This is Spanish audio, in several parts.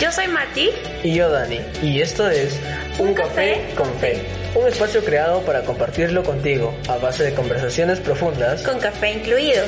Yo soy Mati. Y yo Dani. Y esto es Un, café, con Fe. Un espacio creado para compartirlo contigo a base de conversaciones profundas. Con café incluido.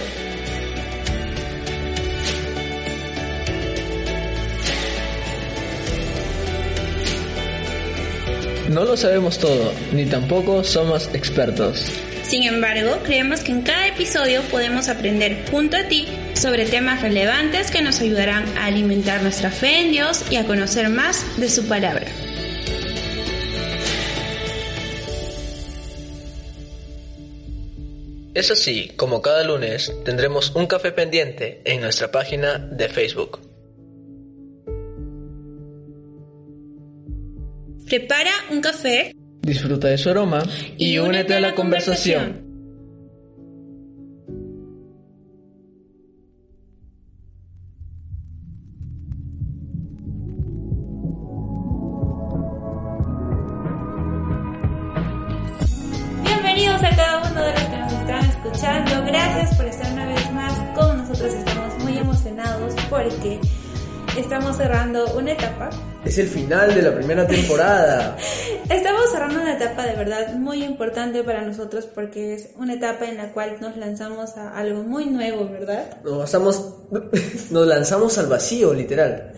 No lo sabemos todo, ni tampoco somos expertos. Sin embargo, creemos que en cada episodio podemos aprender junto a ti sobre temas relevantes que nos ayudarán a alimentar nuestra fe en Dios y a conocer más de su palabra. Eso sí, como cada lunes, tendremos un café pendiente en nuestra página de Facebook. Prepara un café. Disfruta de su aroma y, únete a la conversación. Es el final de la primera temporada. Estamos cerrando una etapa de verdad muy importante para nosotros porque es una etapa en la cual nos lanzamos a algo muy nuevo, ¿verdad? Nos lanzamos, nos lanzamos al vacío, literal.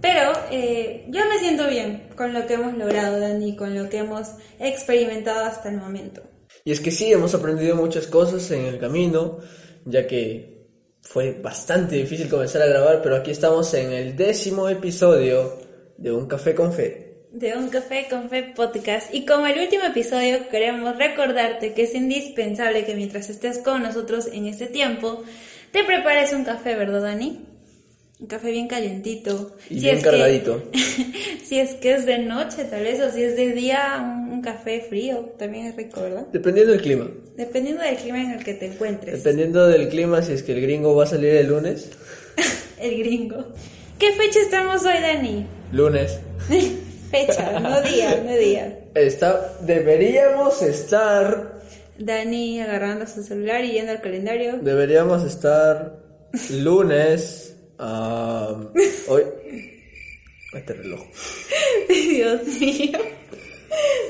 Pero eh, yo me siento bien con lo que hemos logrado, Dani, con lo que hemos experimentado hasta el momento. Y es que sí, hemos aprendido muchas cosas en el camino, ya que fue bastante difícil comenzar a grabar, pero aquí estamos en el décimo episodio de Un Café con Fe. De Un Café con Fe Podcast. Y como el último episodio, queremos recordarte que es indispensable que mientras estés con nosotros en este tiempo, te prepares un café, ¿verdad, Dani? Un café bien calientito. Y bien cargadito. Que, si es que es de noche, tal vez, o si es de día, un, un, café frío. También es rico, ¿verdad? Dependiendo del clima. Dependiendo del clima en el que te encuentres. Dependiendo del clima, si es que el gringo va a salir el lunes. el gringo. ¿Qué fecha estamos hoy, Dani? Lunes. fecha, no día, no día. Está, deberíamos estar. Dani agarrando su celular y yendo al calendario. Deberíamos estar lunes. Um, hoy. Este reloj. Dios mío.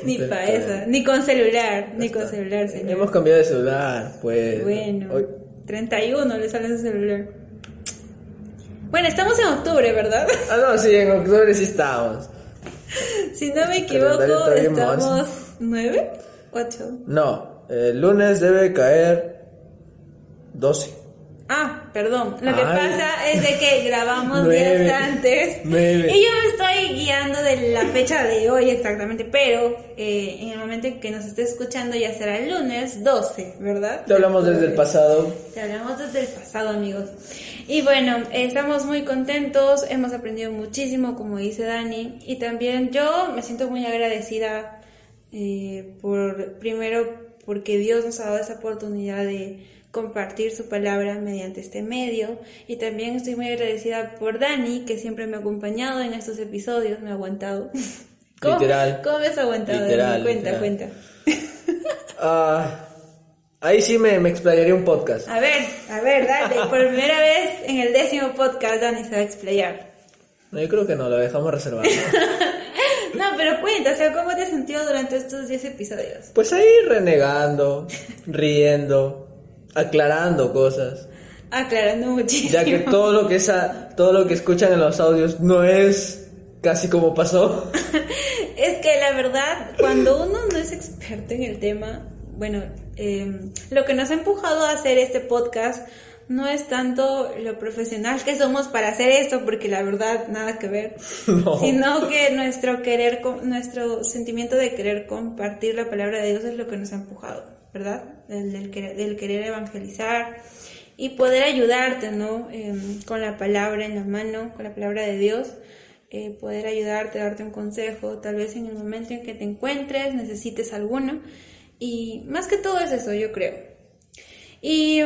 Ni para eso. Ni con celular. Ni con celular, señor. Hemos cambiado de celular, pues. Bueno. Hoy... 31 le sale su celular. Bueno, estamos en octubre, ¿verdad? Ah, no, sí, en octubre sí estamos. Si no me equivoco, estamos. ¿9? ¿8? No, el lunes debe caer 12. Ah, perdón. Lo que pasa es de que grabamos días antes. Nueve. Y yo me estoy guiando de la fecha de hoy exactamente, pero eh, en el momento en que nos esté escuchando ya será el lunes 12, ¿verdad? Te hablamos desde el pasado. Te hablamos desde el pasado, amigos. Y bueno, eh, estamos muy contentos, hemos aprendido muchísimo, como dice Dani, y también yo me siento muy agradecida eh, por, primero, porque Dios nos ha dado esa oportunidad de compartir su palabra mediante este medio y también estoy muy agradecida por Dani que siempre me ha acompañado en estos episodios, me ha aguantado. ¿Cómo, literal. ¿Cómo me has aguantado? Literal, cuenta, literal. cuenta. Uh, ahí sí me, me explayaría un podcast. A ver, a ver, dale, por primera vez en el décimo podcast Dani se va a explayar. No, yo creo que no, lo dejamos reservado. no, pero cuenta, o sea, ¿cómo te has sentido durante estos 10 episodios? Pues ahí renegando, riendo, aclarando cosas. Aclarando muchísimo. Ya que todo lo que esa, todo lo que escuchan en los audios no es casi como pasó. es que la verdad, cuando uno no es experto en el tema, bueno, eh, lo que nos ha empujado a hacer este podcast no es tanto lo profesional que somos para hacer esto, porque la verdad nada que ver, no. sino que nuestro querer, nuestro sentimiento de querer compartir la palabra de Dios es lo que nos ha empujado. ¿Verdad? Del, del, querer, del, querer, evangelizar y poder ayudarte, ¿no? Eh, con la palabra en la mano, con la palabra de Dios, eh, poder ayudarte, darte un consejo, tal vez en el momento en que te encuentres, necesites alguno. Y más que todo es eso, yo creo. Y,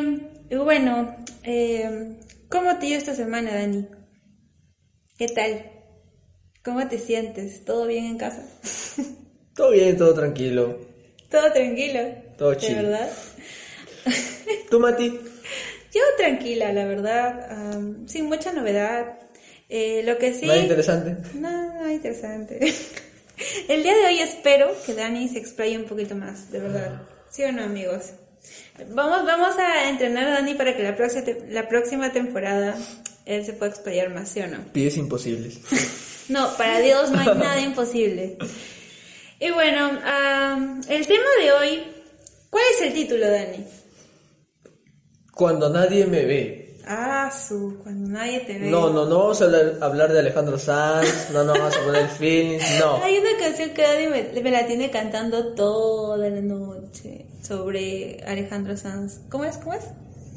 y bueno, eh, ¿cómo te dio esta semana, Dani? ¿Qué tal? ¿Cómo te sientes? ¿Todo bien en casa? todo bien, todo tranquilo. Todo tranquilo. Todo ¿De chill. verdad? ¿Tú, Mati? Yo tranquila, la verdad, um, sin mucha novedad. Eh, lo que sí... Nada interesante. No, nada interesante. El día de hoy espero que Dani se explaye un poquito más, de verdad. ¿Sí o no, amigos? Vamos, vamos a entrenar a Dani para que la próxima, te- la próxima temporada él se pueda explayar más, ¿sí o no? Pies imposibles. No, para Dios no hay nada imposible. Y bueno, el tema de hoy, ¿cuál es el título, Dani? Cuando nadie me ve. Ah, su, cuando nadie te ve. No, no, no vamos a hablar, hablar de Alejandro Sanz, no, no vamos a poner feelings, no. Hay una canción que Dani me, me la tiene cantando toda la noche sobre Alejandro Sanz. ¿Cómo es? ¿Cómo es?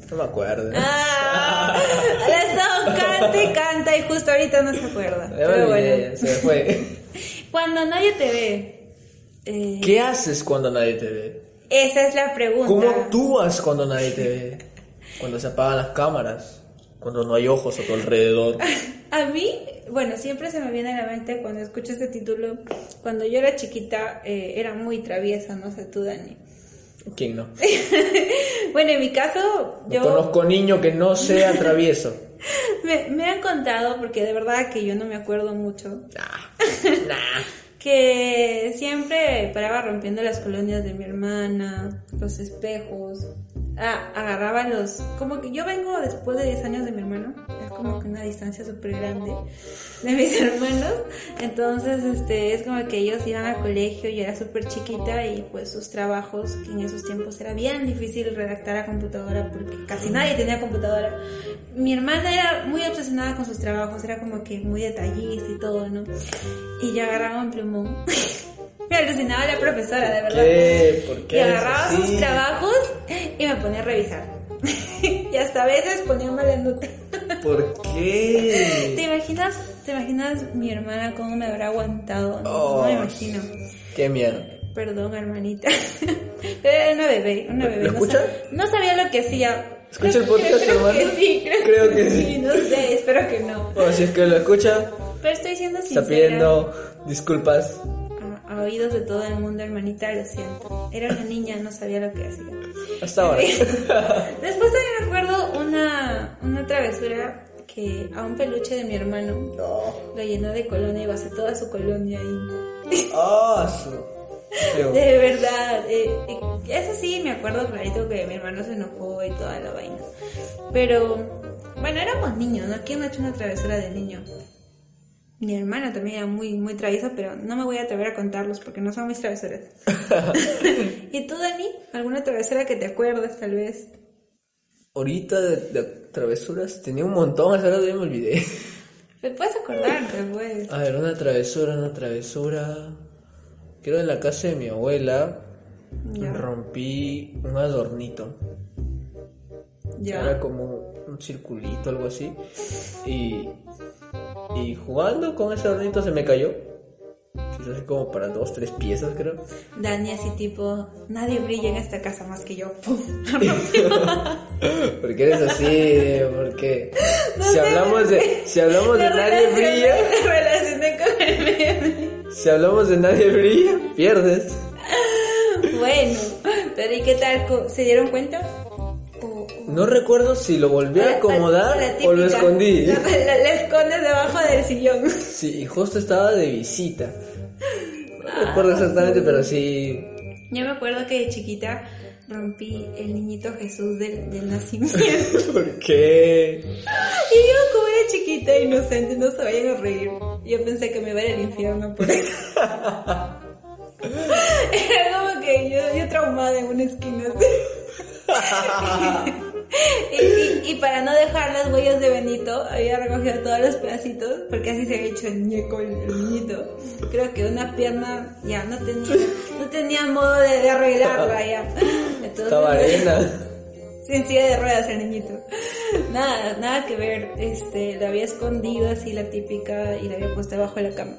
No me acuerdo. Ah, la ha estado canta y canta y justo ahorita no se acuerda. Me Pero olvidé, bueno, se fue. cuando nadie te ve, eh, ¿Qué haces cuando nadie te ve? Esa es la pregunta. ¿Cómo actúas cuando nadie te ve? Cuando se apagan las cámaras, cuando no hay ojos a tu alrededor. A mí, bueno, siempre se me viene a la mente cuando escucho este título, cuando yo era chiquita eh, era muy traviesa, no sé tú, Dani. ¿Quién no? Bueno, en mi caso, No yo conozco niño que no sea travieso. me, me han contado, porque de verdad que yo no me acuerdo mucho, Nah, nah. Que siempre paraba rompiendo las colonias de mi hermana, los espejos, ah, agarraba los... Como que yo vengo después de 10 años de mi hermano, es como que una distancia súper grande de mis hermanos, entonces este es como que ellos iban al colegio, yo era súper chiquita y pues sus trabajos, que en esos tiempos era bien difícil redactar a computadora porque casi nadie tenía computadora. Mi hermana era muy obsesionada con sus trabajos, era como que muy detallista y todo, ¿no? Y yo agarraba un plumón. Me alucinaba la profesora, de verdad. ¿Qué? ¿Por qué Y agarraba así? sus trabajos y me ponía a revisar. y hasta a veces ponía mala nota. ¿Por ¿Te qué? imaginas, te imaginas mi hermana cómo me habrá aguantado? No, Oh. no me imagino. Qué miedo. Perdón, hermanita. Era una bebé, una bebé. ¿Lo no, escucha? no sabía lo que hacía. ¿Escucha Creo- el podcast, creo, hermano? que sí, creo, Creo que sí. No sé, espero que no. Bueno, si es que lo escucha, Pero estoy siendo sincera. está pidiendo disculpas. A, oídos de todo el mundo, hermanita, lo siento. Era una niña, no sabía lo que hacía. Hasta ahora. Después también me acuerdo una, una travesura que a un peluche de mi hermano No. lo llenó de colonia y basó toda su colonia y Ah, su. Feo. de verdad eh, eh, eso sí me acuerdo clarito que mi hermano se enojó y toda la vaina pero bueno éramos niños ¿no? ¿quién ha hecho una travesura de niño? Mi hermana también era muy muy traviesa pero no me voy a atrever a contarlos porque no son mis travesuras ¿y tú Dani? ¿alguna travesura que te acuerdes tal vez? Ahorita de, de travesuras tenía un montón, hasta ahora ya me olvidé. ¿te puedes acordarte pues? A ver, una travesura, una travesura. Creo en la casa de mi abuela Ya. rompí un adornito. Ya. Era como un circulito, algo así. Y, y jugando con ese adornito se me cayó. Quizás como para dos, tres piezas, creo. Dani así tipo, nadie brilla en esta casa más que yo. Porque eres así, porque si hablamos de si hablamos de nadie brilla, con el meme. si hablamos de nadie brilla, pierdes. Bueno, pero ¿y qué tal? ¿Se dieron cuenta? No recuerdo si lo volví a acomodar o lo escondí. La, la- la escondes debajo del sillón. Sí, y justo estaba de visita. No Ah, recuerdo exactamente, pero sí. Yo me acuerdo que de chiquita rompí el niñito Jesús del, del nacimiento. y ¿Por qué? yo como era chiquita, inocente, no se vayan a reír. Yo pensé que me iba a ir al infierno por eso. Era como que yo, yo traumada en una esquina. así. y, y- y para no dejar las huellas de Benito, había recogido todos los pedacitos, porque así se había hecho el ñeco, el, niñito. Creo que una pierna ya no tenía, no tenía modo de, de arreglarla ya. Entonces, Estaba arena. sin silla de ruedas el niñito. Nada, nada que ver. Este, lo había escondido así la típica y la había puesto debajo de la cama.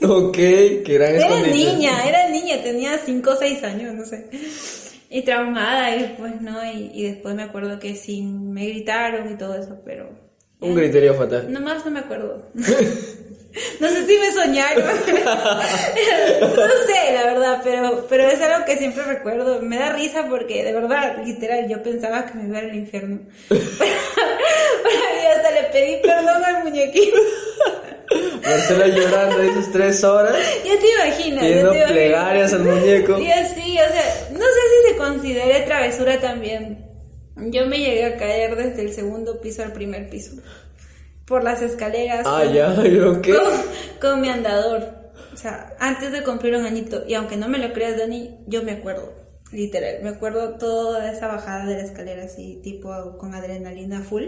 Ok, que Era niña, era niña, tenía 5 o 6 años, no sé. Y traumada, y pues no, y, y después me acuerdo que sí, me gritaron y todo eso, pero... Un criterio fatal. Nomás no me acuerdo. No sé si me soñaron. No sé, la verdad, pero, pero es algo que siempre recuerdo. Me da risa porque, de verdad, literal, yo pensaba que me iba al infierno. y hasta le pedí perdón al aquí. Marcela llorando esas tres horas, Ya te imaginas. pidiendo te plegarias al muñeco. Y así, o sea, no sé si se considere travesura también. Yo me llegué a caer desde el segundo piso al primer piso. Por las escaleras. Ah, con- ya, ¿yo qué? Con, con mi andador. O sea, antes de cumplir un añito. Y aunque no me lo creas, Dani, yo me acuerdo. Literal, me acuerdo toda esa bajada de la escalera así, tipo con adrenalina full.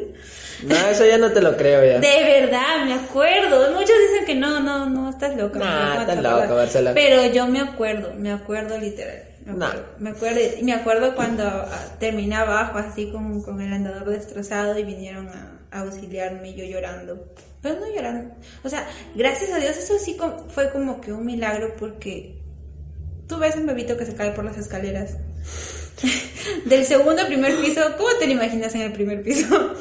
No, eso ya no te lo creo ya. De verdad, me acuerdo. Muchos dicen que no, no, no, estás loca. ¿cómo estás loca, Marcela. Pero yo me acuerdo, me acuerdo literal. Me acuerdo, me acuerdo, y me acuerdo cuando ah, terminé abajo así con, con el andador destrozado y vinieron a, a auxiliarme yo llorando. Pero no llorando. O sea, gracias a Dios eso sí fue como que un milagro porque tú ves un bebito que se cae por las escaleras. Del segundo al primer piso, ¿cómo te lo imaginas en el primer piso?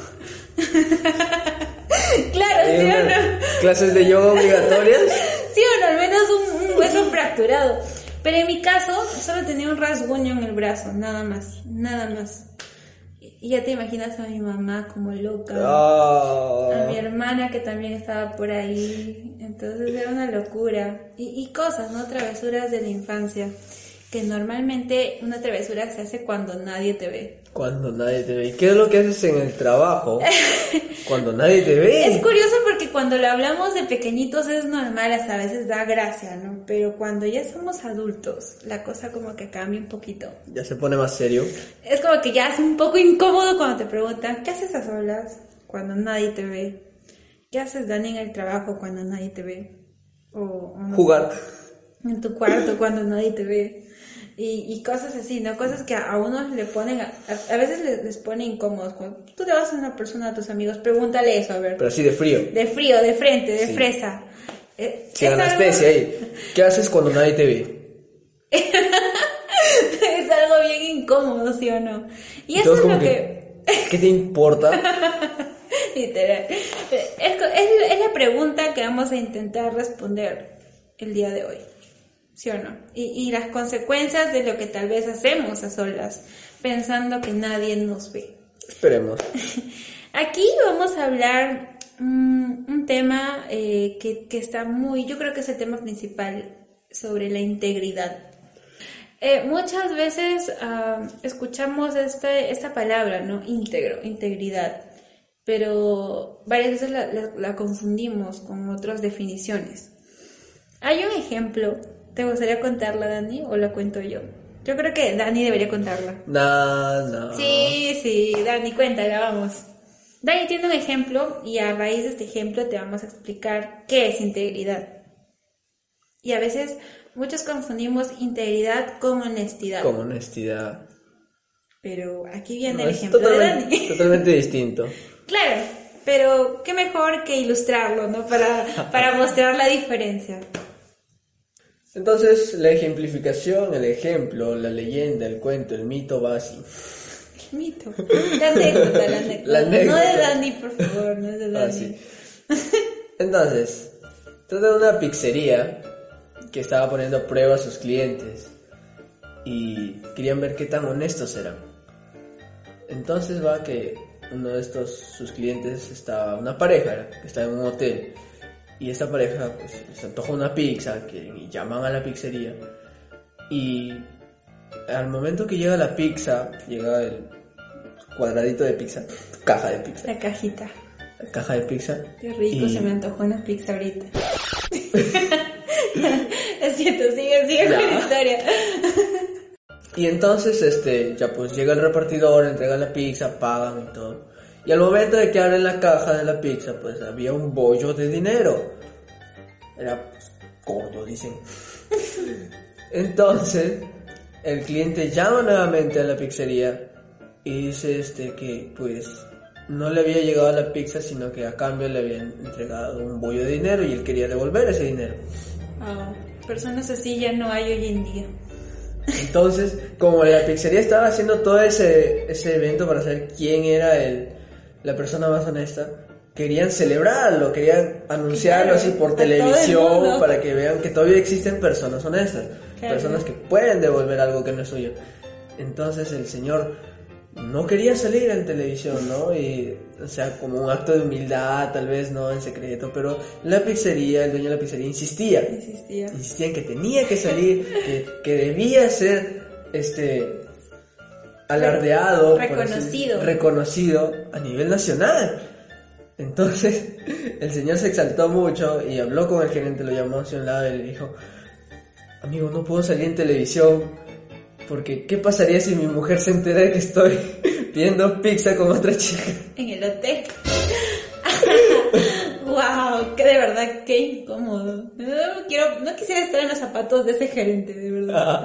claro, ¿sí o Eh, no? Clases de yoga obligatorias. Sí o no, al menos un, un hueso fracturado. Pero en mi caso, solo tenía un rasguño en el brazo, nada más, nada más. Y ya te imaginas a mi mamá como loca, a mi Ah, hermana que también estaba por ahí. Entonces era una locura. Y, y cosas, ¿no? Travesuras de la infancia. Que normalmente una travesura se hace cuando nadie te ve. cuando nadie te ve. ¿Y qué es lo que haces en el trabajo? Cuando nadie te ve. Es curioso porque cuando lo hablamos de pequeñitos es normal, hasta a veces da gracia, ¿no? Pero cuando ya somos adultos, la cosa como que cambia un poquito. Ya se pone más serio. Es como que ya es un poco incómodo cuando te preguntan, ¿qué haces a solas cuando nadie te ve? ¿Qué haces, Dani, en el trabajo cuando nadie te ve? O, o no sé, Jugar. en tu cuarto cuando nadie te ve. Y, y cosas así, ¿no? Cosas que a unos le ponen, a, a veces les, les pone incómodos. Cuando tú te vas a una persona, a tus amigos, pregúntale eso, a ver. Pero así de frío. De frío, de frente, de Sí. fresa. Eh, algo- anestesia ahí. ¿Qué haces cuando nadie te ve? es algo bien incómodo, ¿sí o no? Y eso es lo que... ¿Qué te importa? Literal. Es, es- es la pregunta que vamos a intentar responder el día de hoy. ¿Sí o no? Y, y las consecuencias de lo que tal vez hacemos a solas, pensando que nadie nos ve. Esperemos. Aquí vamos a hablar mm, un tema eh, que, que está muy, yo creo que es el tema principal sobre la integridad. Eh, muchas veces escuchamos esta, esta palabra, ¿no? Íntegro, integridad, pero varias veces la, la- la confundimos con otras definiciones. Hay un ejemplo, ¿te gustaría contarla, Dani, o la cuento yo? Yo creo que Dani debería contarla. No, no. Sí, sí, Dani, cuéntala, vamos. Dani tiene un ejemplo y a raíz de este ejemplo te vamos a explicar qué es integridad. Y a veces muchos confundimos integridad con honestidad. Con honestidad. Pero aquí viene No, el ejemplo de totalmente, Dani. totalmente distinto. claro, pero qué mejor que ilustrarlo, ¿no? Para, para mostrar la diferencia. Entonces, la ejemplificación, el ejemplo, la leyenda, el cuento, el mito va así. Mito. La anécdota, la anécdota. La anécdota. No de Dani, por favor, no es de Dani. Así. Entonces, trata de una pizzería que estaba poniendo a prueba a sus clientes y querían ver qué tan honestos eran. Entonces va que uno de estos sus clientes estaba una pareja que estaba en un hotel y esta pareja pues se antoja una pizza que y llaman a la pizzería y al momento que llega la pizza llega el cuadradito de pizza caja de pizza La cajita. la caja de pizza Qué rico, y- se me antojó una pizza ahorita. es cierto, sigue, sigue con la historia. Y entonces, este, ya pues llega el repartidor, entrega la pizza, pagan y todo. Y al momento de que abren la caja de la pizza, pues había un bollo de dinero. Era pues, gordo, dicen. Entonces, el cliente llama nuevamente a la pizzería y dice este que pues no le había llegado la pizza, sino que a cambio le habían entregado un bollo de dinero y él quería devolver ese dinero. Ah, personas así ya no hay hoy en día. Entonces, como la pizzería estaba haciendo todo ese, ese evento para saber quién era el, la persona más honesta, querían celebrarlo, querían anunciarlo Claro, así por televisión para que vean que todavía existen personas honestas, Claro. personas que pueden devolver algo que no es suyo. Entonces el señor no quería salir en televisión, ¿no? Y, o sea, como un acto de humildad, tal vez, ¿no? En secreto, pero la pizzería, el dueño de la pizzería insistía. Insistía. Insistía en que tenía que salir, que, que debía ser, este, alardeado. Reconocido. reconocido a nivel nacional. Entonces, el señor se exaltó mucho y habló con el gerente, lo llamó hacia un lado y le dijo, amigo, no puedo salir en televisión porque ¿qué pasaría si mi mujer se entera de que estoy pidiendo pizza con otra chica? En el hotel. wow, que de verdad, qué incómodo. No, quiero, no quisiera estar en los zapatos de ese gerente, de verdad.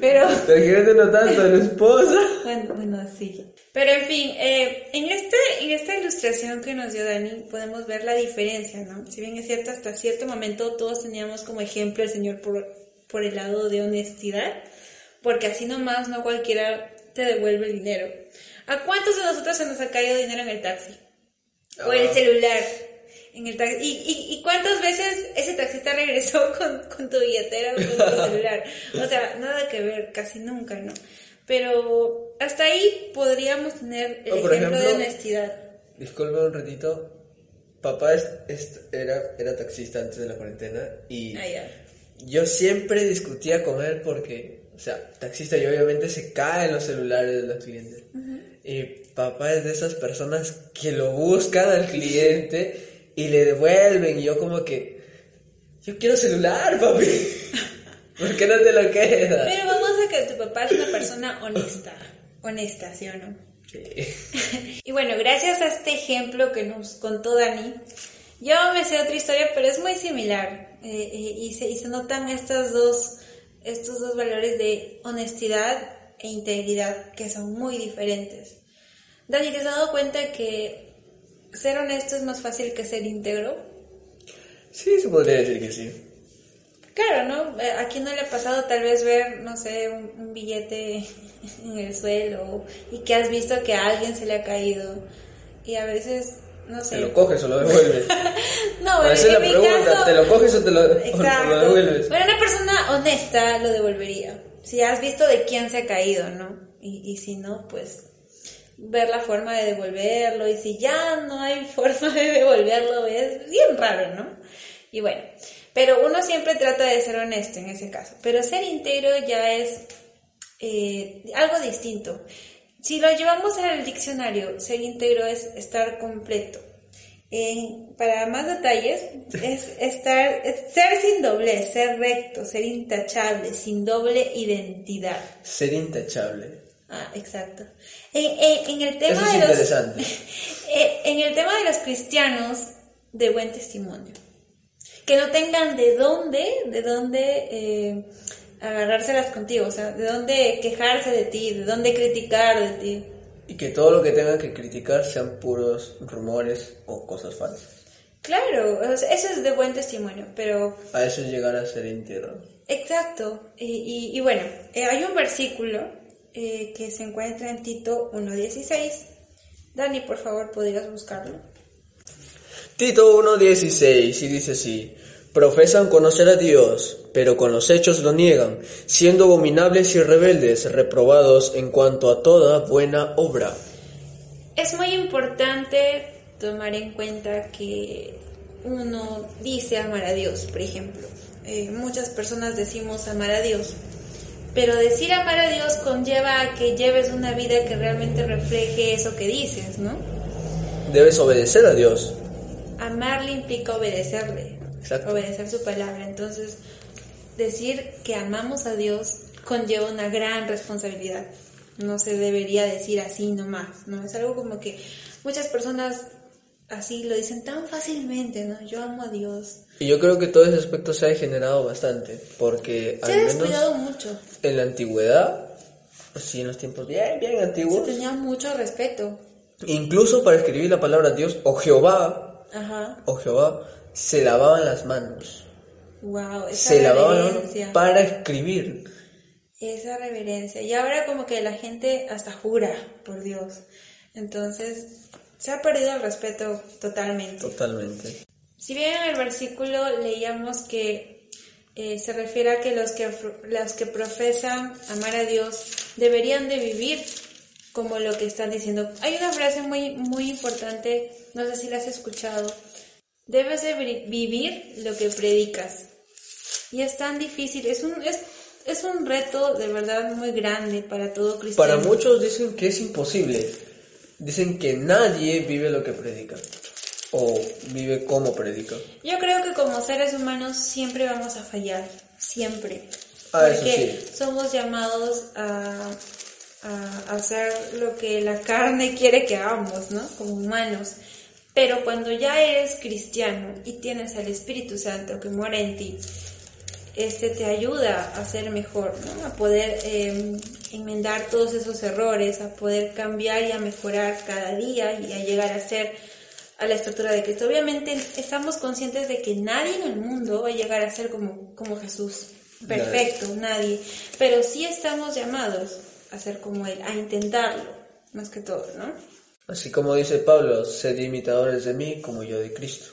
Pero, Pero el gerente no tanto, la esposa. bueno, bueno, sí. Pero en fin, eh, en, este, en esta ilustración que nos dio Dani podemos ver la diferencia, ¿no? Si bien es cierto, hasta cierto momento todos teníamos como ejemplo al Señor por, por el lado de honestidad, porque así nomás no cualquiera te devuelve el dinero. ¿A cuántos de nosotros se nos ha caído dinero en el taxi? O el Ah. celular en el taxi. ¿Y, y, y cuántas veces ese taxista regresó con, con tu billetera o con tu celular? O sea, nada que ver, casi nunca, ¿no? Pero hasta ahí podríamos tener el O, por ejemplo de ejemplo, honestidad. Disculpe un ratito. Papá es- es- era, era taxista antes de la cuarentena y Ah, ya. yo siempre discutía con él porque, o sea, taxista y obviamente se caen los celulares de los clientes. Y papá es de esas personas que lo buscan al cliente y le devuelven y yo como que, yo quiero celular, papi. ¿Por qué no te lo quedas? Pero vamos a que tu papá es una persona honesta. Honesta, ¿sí o no? Sí. Y bueno, gracias a este ejemplo que nos contó Dani, yo me sé otra historia, pero es muy similar. Eh, eh, y, se, y se notan estos dos, estos dos valores de honestidad e integridad que son muy diferentes. Dani, ¿te has dado cuenta que ser honesto es más fácil que ser íntegro? Sí, se podría decir que sí. Claro, ¿no? Eh, ¿A quién no le ha pasado tal vez ver, no sé, un, un billete en el suelo y que has visto que a alguien se le ha caído? Y a veces, no sé. ¿Te lo coges o lo devuelves? No, Esa es en la mi pregunta, caso- ¿te lo coges o te lo, o Exacto. lo devuelves? Bueno, una persona honesta lo devolvería. Si has visto de quién se ha caído, ¿no? Y, y si no, pues ver la forma de devolverlo. Y si ya no hay forma de devolverlo, es bien raro, ¿no? Y bueno, pero uno siempre trata de ser honesto en ese caso. Pero ser íntegro ya es eh, algo distinto. Si lo llevamos al diccionario, ser íntegro es estar completo. Eh, para más detalles, es estar, es ser sin doblez, ser recto, ser intachable, sin doble identidad. Ser intachable. Ah, exacto. En, en- en el tema Eso es de los, interesante. eh, en el tema de los cristianos de buen testimonio, que no tengan de dónde, de dónde eh, agarrárselas contigo, o sea, de dónde quejarse de ti, de dónde criticar de ti. Y que todo lo que tengan que criticar sean puros rumores o cosas falsas. Claro, eso es de buen testimonio, pero A eso es llegar a ser íntegro. Exacto. Y, y- y bueno, eh, hay un versículo eh, que se encuentra en Tito 1.16. Dani, por favor, ¿podrías buscarlo? Tito 1.16 y dice así, profesan conocer a Dios, pero con los hechos lo niegan, siendo abominables y rebeldes, reprobados en cuanto a toda buena obra. Es muy importante tomar en cuenta que uno dice amar a Dios, por ejemplo. Eh, muchas personas decimos amar a Dios, pero decir amar a Dios conlleva a que lleves una vida que realmente refleje eso que dices, ¿no? Debes obedecer a Dios. Amarle implica obedecerle, Exacto. obedecer su palabra. Entonces, decir que amamos a Dios conlleva una gran responsabilidad. No se debería decir así nomás, ¿no? Es algo como que muchas personas así lo dicen tan fácilmente, ¿no? Yo amo a Dios. Y yo creo que todo ese aspecto se ha degenerado bastante, porque Se al ha menos descuidado mucho. En la antigüedad, así en los tiempos bien, bien Se antiguos, tenía mucho respeto. incluso para escribir la palabra Dios o Jehová, Ajá. o Jehová, se lavaban las manos. Wow, esa Se lavaban para escribir. Esa reverencia. Y ahora como que la gente hasta jura por Dios. Entonces, se ha perdido el respeto totalmente. Totalmente. Si bien en el versículo leíamos que eh, se refiere a que los, que los que profesan amar a Dios deberían de vivir como lo que están diciendo. Hay una frase muy, muy importante, no sé si la has escuchado. Debes de vivir lo que predicas. Y es tan difícil, es un, es, es un reto de verdad muy grande para todo cristiano. Para muchos dicen que es imposible. Dicen que nadie vive lo que predica. O vive como predica. Yo creo que como seres humanos siempre vamos a fallar. Siempre. Ah, porque somos llamados a, a hacer lo que la carne quiere que hagamos, ¿no? Como humanos. Pero cuando ya eres cristiano y tienes al Espíritu Santo que muere en ti, este te ayuda a ser mejor, ¿no? A poder em, enmendar todos esos errores, a poder cambiar y a mejorar cada día y a llegar a ser a la estructura de Cristo. Obviamente estamos conscientes de que nadie en el mundo va a llegar a ser como, como Jesús. Perfecto, nadie. Pero sí estamos llamados a ser como Él, a intentarlo, más que todo, ¿no? Así como dice Pablo, sed imitadores de mí como yo de Cristo.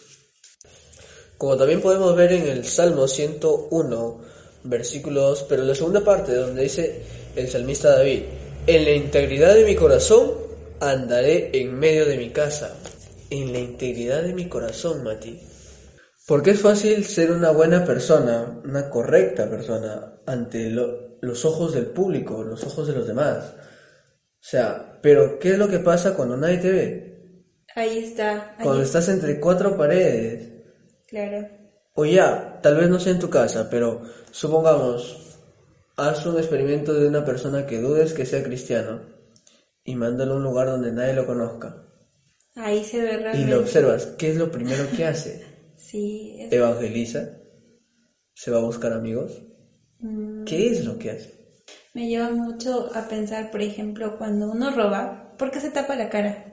Como también podemos ver en el Salmo 101, versículos, pero la segunda parte donde dice el salmista David, en la integridad de mi corazón andaré en medio de mi casa. En la integridad de mi corazón, Mati. Porque es fácil ser una buena persona, una correcta persona, ante los ojos del público, los ojos de los demás. O sea, pero ¿qué es lo que pasa cuando nadie te ve? Ahí está. cuando estás entre cuatro paredes. Claro. O ya, tal vez no sea en tu casa, pero supongamos, haz un experimento de una persona que dudes que sea cristiano y mándalo a un lugar donde nadie lo conozca. Ahí se ve realmente. Y lo observas, ¿qué es lo primero que hace? sí. ¿Evangeliza? ¿Se va a buscar amigos? Mm. ¿Qué es lo que hace? Me lleva mucho a pensar, por ejemplo, cuando uno roba, ¿por qué se tapa la cara?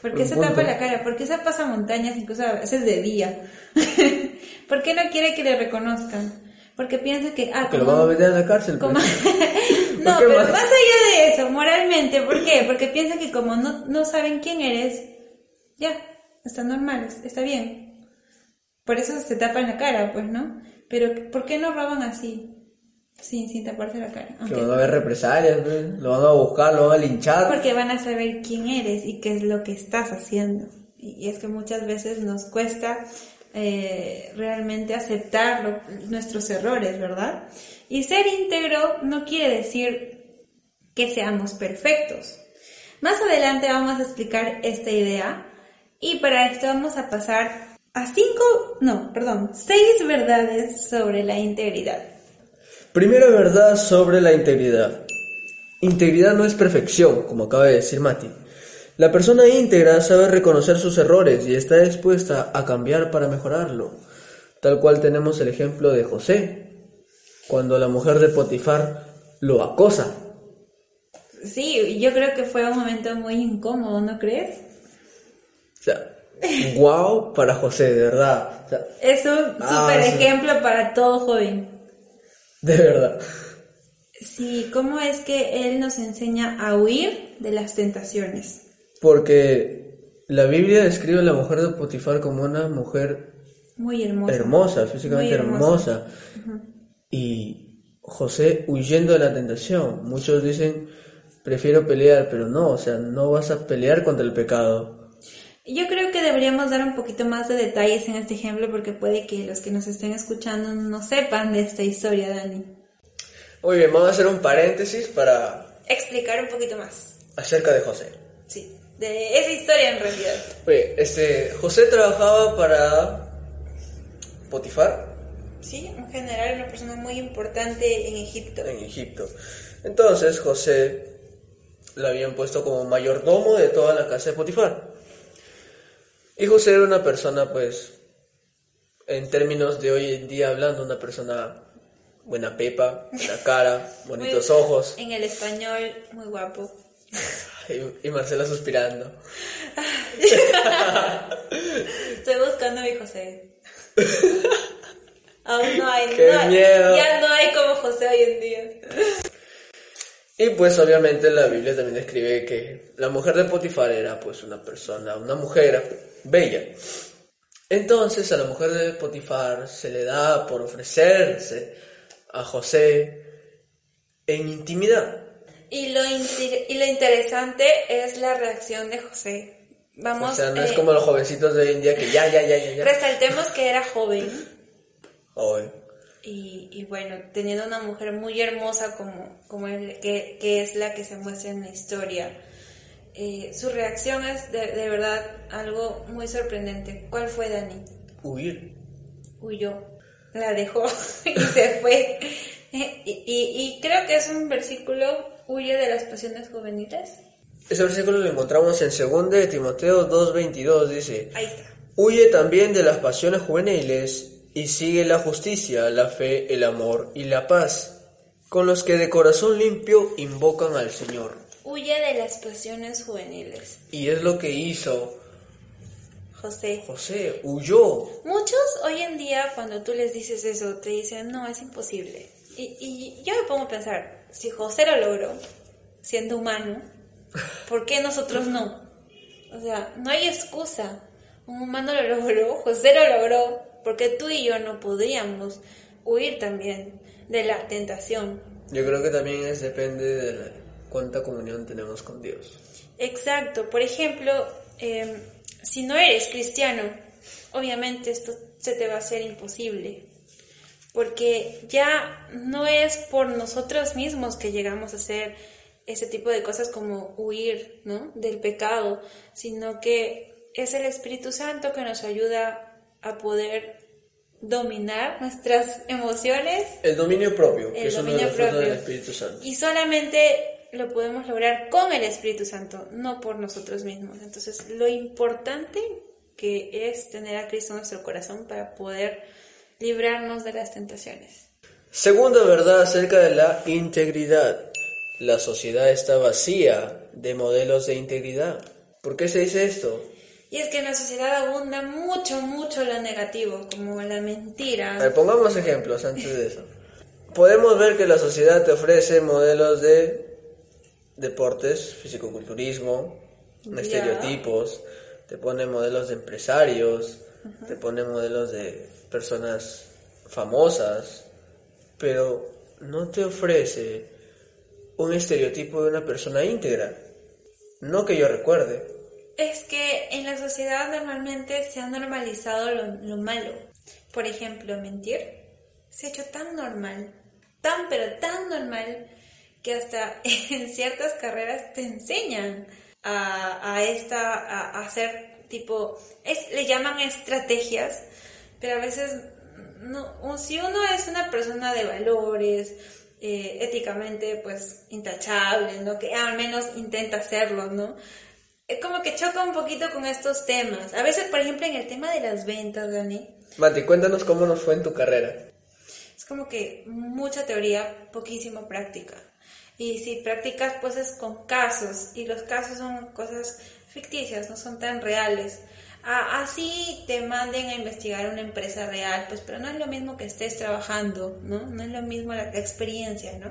¿Por qué se tapa la cara? ¿Por qué se pasa montañas incluso a veces de día? ¿Por qué no quiere que le reconozcan? Porque piensa que... Ah, que lo van a meter a la cárcel. pues. No, pero más? allá de eso, moralmente, ¿por qué? Porque piensa que como no, no saben quién eres, ya, está normal, está bien. Por eso se tapan la cara, pues, ¿no? Pero ¿por qué no roban así? Sin, sin taparse la cara. Que van a haber represalias, lo van a buscar, lo van a linchar. Porque van a saber quién eres y qué es lo que estás haciendo. Y es que muchas veces nos cuesta eh, realmente aceptar nuestros errores, ¿verdad? Y ser íntegro no quiere decir que seamos perfectos. Más adelante vamos a explicar esta idea y para esto vamos a pasar a cinco, no, perdón, seis verdades sobre la integridad. Primera verdad sobre la integridad. Integridad no es perfección, como acaba de decir Mati. La persona íntegra sabe reconocer sus errores y está dispuesta a cambiar para mejorarlo. Tal cual tenemos el ejemplo de José, cuando la mujer de Potifar lo acosa. Sí, yo creo que fue un momento muy incómodo, ¿no crees? O sea, wow para José, de verdad. es un ah, super ejemplo para todo joven. De verdad. Sí, ¿cómo es que Él nos enseña a huir de las tentaciones? Porque la Biblia describe a la mujer de Potifar como una mujer muy hermosa, hermosa físicamente hermosa. Y José huyendo de la tentación. Muchos dicen, prefiero pelear, pero no, o sea, no vas a pelear contra el pecado. Yo creo que deberíamos dar un poquito más de detalles en este ejemplo porque puede que los que nos estén escuchando no sepan de esta historia, Dani. Muy bien, vamos a hacer un paréntesis para explicar un poquito más acerca de José. De esa historia en realidad. Oye, este, José trabajaba para Potifar. Sí, un general, una persona muy importante en Egipto. En Egipto. Entonces José lo habían puesto como mayordomo de toda la casa de Potifar. Y José era una persona, pues, en términos de hoy en día hablando, una persona buena pepa, buena cara, bonitos ojos. En el español, muy guapo. y, Marcela suspirando. Estoy buscando a mi José. Aún no hay, Qué miedo. ya no hay como José hoy en día. Y pues obviamente la Biblia también describe que la mujer de Potifar era pues una persona, una mujer bella. Entonces a la mujer de Potifar se le da por ofrecerse a José en intimidad. Y lo, y lo interesante es la reacción de José. Vamos, o sea, no es eh, como los jovencitos de hoy en día que ya, ya, ya, ya, ya. resaltemos que era joven Ay, y, y bueno, teniendo una mujer muy hermosa como, como él, que, que es la que se muestra en la historia. eh, su reacción es de, de verdad algo muy sorprendente. ¿Cuál fue Dani? huir. huyó, la dejó y se fue. Y, y- y creo que es un versículo, huye de las pasiones juveniles. Ese versículo lo encontramos en 2 de Timoteo 2.22, dice, Ahí está. Huye también de las pasiones juveniles y sigue la justicia, la fe, el amor y la paz, con los que de corazón limpio invocan al Señor. Huye de las pasiones juveniles. Y es lo que hizo José. José, huyó. Muchos hoy en día cuando tú les dices eso te dicen, no, es imposible. Y, y yo me pongo a pensar, si José lo logró, siendo humano, ¿por qué nosotros no? O sea, no hay excusa. Un humano lo logró, José lo logró, porque tú y yo no podríamos huir también de la tentación. Yo creo que también es depende de la- cuánta comunión tenemos con Dios. Exacto. Por ejemplo, eh, si no eres cristiano, obviamente esto se te va a hacer imposible. Porque ya no es por nosotros mismos que llegamos a hacer ese tipo de cosas como huir ¿no? del pecado, sino que es el Espíritu Santo que nos ayuda a poder dominar nuestras emociones El dominio propio, que el es uno de dominio frutos propio. del Espíritu Santo. Y solamente lo podemos lograr con el Espíritu Santo, no por nosotros mismos. Entonces, lo importante que es tener a Cristo en nuestro corazón para poder librarnos de las tentaciones. Segunda verdad acerca de la integridad. La sociedad está vacía de modelos de integridad. ¿Por qué se dice esto? Y es que en la sociedad abunda mucho, mucho lo negativo, como la A ver, mentira. pongamos ejemplos antes de eso. Podemos ver que la sociedad te ofrece modelos de deportes, fisicoculturismo, Ya. estereotipos, te pone modelos de empresarios, te pone modelos de personas famosas, pero no te ofrece un estereotipo de una persona íntegra. No que yo recuerde. Es que en la sociedad normalmente se ha normalizado lo, lo malo. Por ejemplo, mentir se ha hecho tan normal, tan pero tan normal, que hasta en ciertas carreras te enseñan a, esta, a hacer tipo, es, le llaman estrategias, pero a veces no, si uno es una persona de valores, eh, éticamente pues intachable, ¿no? Que al menos intenta hacerlo, ¿no? Es como que choca un poquito con estos temas. A veces, por ejemplo, en el tema de las ventas, Dani, Mati, cuéntanos cómo nos fue en tu carrera. es como que mucha teoría, poquísimo práctica. Y si practicas, pues es con casos, y los casos son cosas ficticias, no son tan reales. A- así te manden a investigar una empresa real, pues, pero no es lo mismo que estés trabajando, ¿no? No es lo mismo la experiencia, ¿no?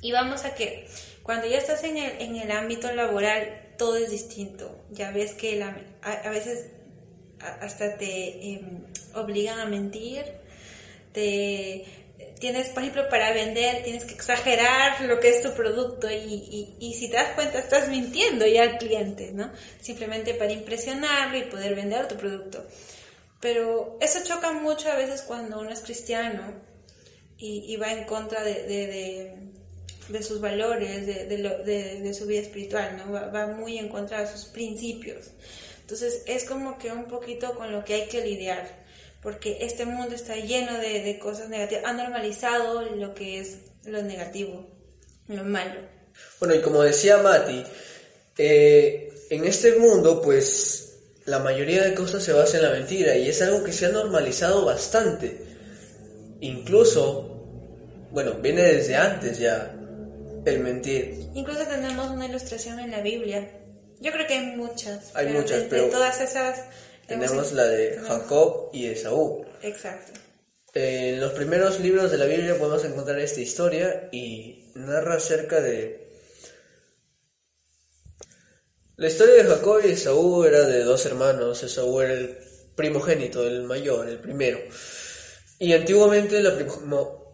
Y vamos a que cuando ya estás en el, en el ámbito laboral, todo es distinto. Ya ves que la- a, a veces hasta te em, obligan a mentir, te tienes, por ejemplo, para vender tienes que exagerar lo que es tu producto y, y, y si te das cuenta estás mintiendo ya al cliente, ¿no? Simplemente para impresionarlo y poder vender tu producto. Pero eso choca mucho a veces cuando uno es cristiano y, y va en contra de, de, de, sus valores, lo- de su vida espiritual, ¿no? Va, va muy en contra de sus principios. Entonces es como que un poquito con lo que hay que lidiar, porque este mundo está lleno de, de cosas negativas, ha normalizado lo que es lo negativo, lo malo. Bueno, y como decía Mati, eh, en este mundo, pues la mayoría de cosas se basa en la mentira y es algo que se ha normalizado bastante. Incluso, bueno, viene desde antes ya el mentir. Incluso tenemos una ilustración en la Biblia. Yo creo que hay muchas. Hay pero muchas, de, de pero todas esas... Tenemos la de tenemos- Jacob y Esaú. Exacto. En los primeros libros de la Biblia podemos encontrar esta historia y narra acerca de... La historia de Jacob y Esaú era de dos hermanos. Esaú era el primogénito, el mayor, el primero. Y antiguamente la primo-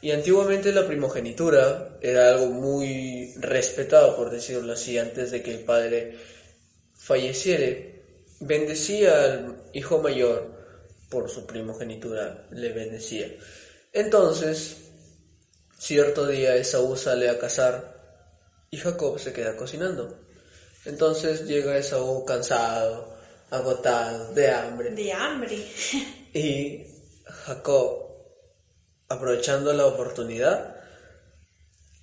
Y antiguamente la primogenitura era algo muy respetado, por decirlo así, antes de que el padre falleciera. Bendecía al hijo mayor por su primogenitura, le bendecía. Entonces, cierto día Esaú sale a cazar y Jacob se queda cocinando. Entonces llega Esaú cansado, agotado, de hambre. De hambre. Y Jacob, aprovechando la oportunidad,